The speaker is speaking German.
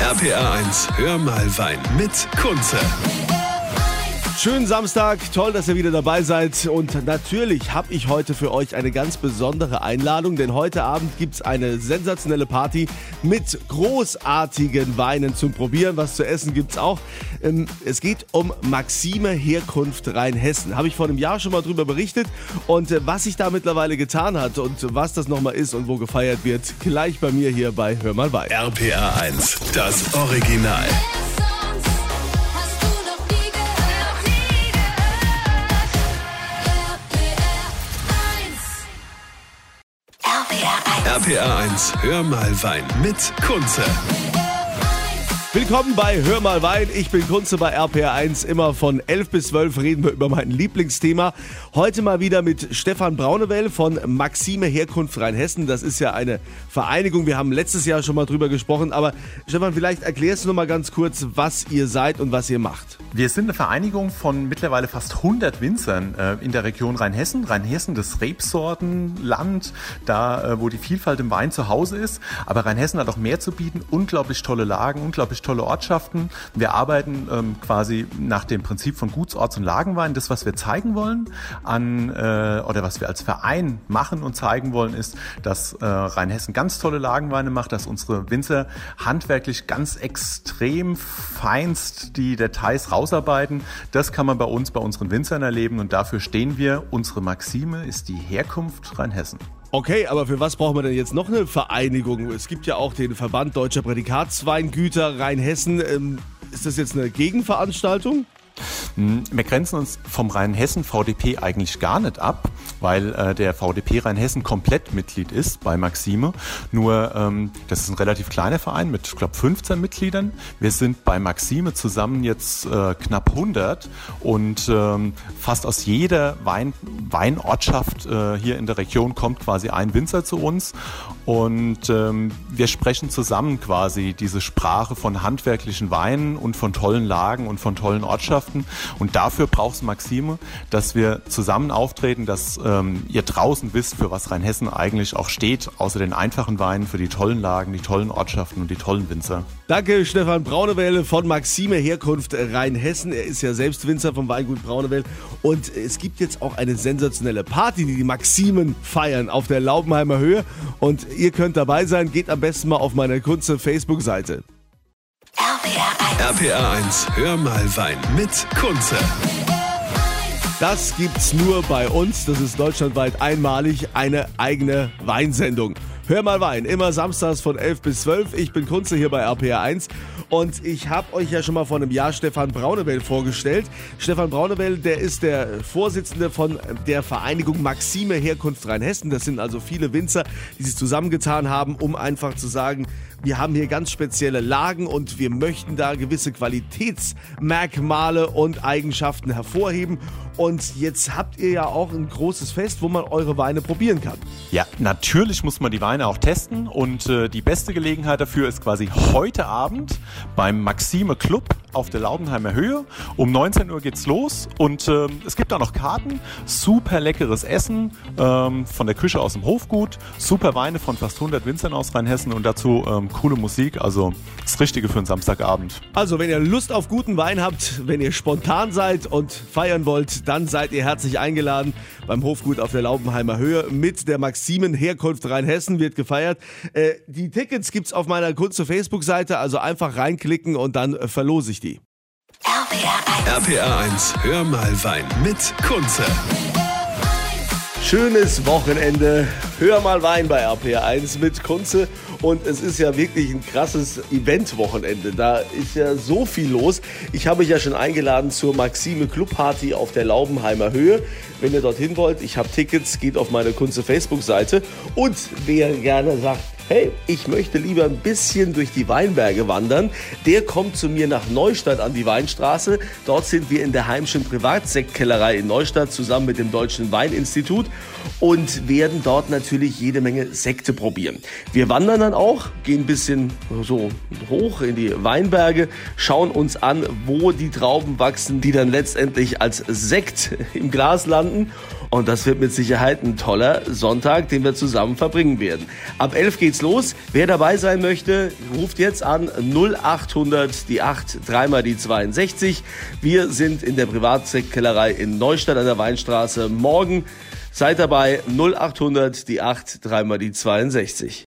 RPR 1, hör mal Wein mit Kunze. Schönen Samstag, toll, dass ihr wieder dabei seid. Und natürlich habe ich heute für euch eine ganz besondere Einladung, denn heute Abend gibt es eine sensationelle Party mit großartigen Weinen zum Probieren. Was zu essen gibt es auch. Ähm, es geht um Maxime Herkunft Rheinhessen. Habe ich vor einem Jahr schon mal drüber berichtet. Und äh, was sich da mittlerweile getan hat und was das nochmal ist und wo gefeiert wird, gleich bei mir hier bei Hör mal Wein. RPR 1, das Original. RPR 1, hör mal Wein mit Kunze. Willkommen bei Hör mal Wein. Ich bin Kunze bei RPR1. Immer von 11 bis 12 reden wir über mein Lieblingsthema. Heute mal wieder mit Stefan Braunewell von Maxime Herkunft Rheinhessen. Das ist ja eine Vereinigung. Wir haben letztes Jahr schon mal drüber gesprochen. Aber Stefan, vielleicht erklärst du noch mal ganz kurz, was ihr seid und was ihr macht. Wir sind eine Vereinigung von mittlerweile fast 100 Winzern äh, in der Region Rheinhessen. Rheinhessen, das Rebsortenland, da äh, wo die Vielfalt im Wein zu Hause ist. Aber Rheinhessen hat auch mehr zu bieten. Unglaublich tolle Lagen, unglaublich tolle Ortschaften. Wir arbeiten ähm, quasi nach dem Prinzip von Guts-, Orts- und Lagenwein. Das, was wir zeigen wollen an äh, oder was wir als Verein machen und zeigen wollen, ist, dass äh, Rheinhessen ganz tolle Lagenweine macht, dass unsere Winzer handwerklich ganz extrem feinst die Details rausarbeiten. Das kann man bei uns, bei unseren Winzern erleben und dafür stehen wir. Unsere Maxime ist die Herkunft Rheinhessen. Okay, aber für was brauchen wir denn jetzt noch eine Vereinigung? Es gibt ja auch den Verband Deutscher Prädikatsweingüter Rheinhessen. Ähm, ist das jetzt eine Gegenveranstaltung? Hm, wir grenzen uns vom Rheinhessen VDP eigentlich gar nicht ab, weil äh, der VDP Rheinhessen komplett Mitglied ist bei Maxime. Nur ähm, das ist ein relativ kleiner Verein mit, ich glaube, 15 Mitgliedern. Wir sind bei Maxime zusammen jetzt äh, knapp 100 und ähm, fast aus jeder Wein, Weinortschaft äh, hier in der Region kommt quasi ein Winzer zu uns und ähm, wir sprechen zusammen quasi diese Sprache von handwerklichen Weinen und von tollen Lagen und von tollen Ortschaften. Und dafür braucht es Maxime, dass wir zusammen auftreten, dass ähm, ihr draußen wisst, für was Rheinhessen eigentlich auch steht, außer den einfachen Weinen, für die tollen Lagen, die tollen Ortschaften und die tollen Winzer. Danke, Stefan Braunewelle von Maxime Herkunft Rheinhessen. Er ist ja selbst Winzer vom Weingut Braunewell. Und es gibt jetzt auch eine sensationelle Party, die die Maximen feiern auf der Laubenheimer Höhe. Und ihr könnt dabei sein. Geht am besten mal auf meine Kunze Facebook-Seite. RPR 1, hör mal Wein mit Kunze. Das gibt's nur bei uns. Das ist deutschlandweit einmalig eine eigene Weinsendung. Hör mal Wein, immer samstags von 11 bis 12. Ich bin Kunze hier bei RPR 1 und ich habe euch ja schon mal vor einem Jahr Stefan Braunewell vorgestellt. Stefan Braunewell, der ist der Vorsitzende von der Vereinigung Maxime Herkunft Rheinhessen. Das sind also viele Winzer, die sich zusammengetan haben, um einfach zu sagen, wir haben hier ganz spezielle Lagen und wir möchten da gewisse Qualitätsmerkmale und Eigenschaften hervorheben. Und jetzt habt ihr ja auch ein großes Fest, wo man eure Weine probieren kann. Ja, natürlich muss man die Weine auch testen und äh, die beste Gelegenheit dafür ist quasi heute Abend beim Maxime Club auf der Laubenheimer Höhe. Um 19 Uhr geht's los und ähm, es gibt da noch Karten. Super leckeres Essen ähm, von der Küche aus dem Hofgut, super Weine von fast 100 Winzern aus Rheinhessen und dazu ähm, coole Musik. Also das Richtige für einen Samstagabend. Also, wenn ihr Lust auf guten Wein habt, wenn ihr spontan seid und feiern wollt, dann seid ihr herzlich eingeladen beim Hofgut auf der Laubenheimer Höhe mit der Maximen Herkunft Rheinhessen wird gefeiert. Äh, die Tickets gibt's auf meiner Kunst Facebook-Seite, also einfach reinklicken und dann verlose ich die. RPR 1, hör mal Wein mit Kunze. Schönes Wochenende. Hör mal Wein bei RPR1 mit Kunze. Und es ist ja wirklich ein krasses Event-Wochenende. Da ist ja so viel los. Ich habe mich ja schon eingeladen zur Maxime Club Party auf der Laubenheimer Höhe. Wenn ihr dorthin wollt, ich habe Tickets, geht auf meine Kunze Facebook-Seite. Und wer gerne sagt, hey, ich möchte lieber ein bisschen durch die Weinberge wandern, der kommt zu mir nach Neustadt an die Weinstraße. Dort sind wir in der Heimschen Privatsektkellerei in Neustadt zusammen mit dem Deutschen Weininstitut und werden dort natürlich jede Menge Sekte probieren. Wir wandern dann auch, gehen ein bisschen so hoch in die Weinberge, schauen uns an, wo die Trauben wachsen, die dann letztendlich als Sekt im Glas landen. Und das wird mit Sicherheit ein toller Sonntag, den wir zusammen verbringen werden. Ab 11 geht's geht's los. Wer dabei sein möchte, ruft jetzt an 0800 die 8, dreimal die 62. Wir sind in der Privatsektkellerei in Neustadt an der Weinstraße. Morgen seid dabei 0800 die 8, dreimal die 62.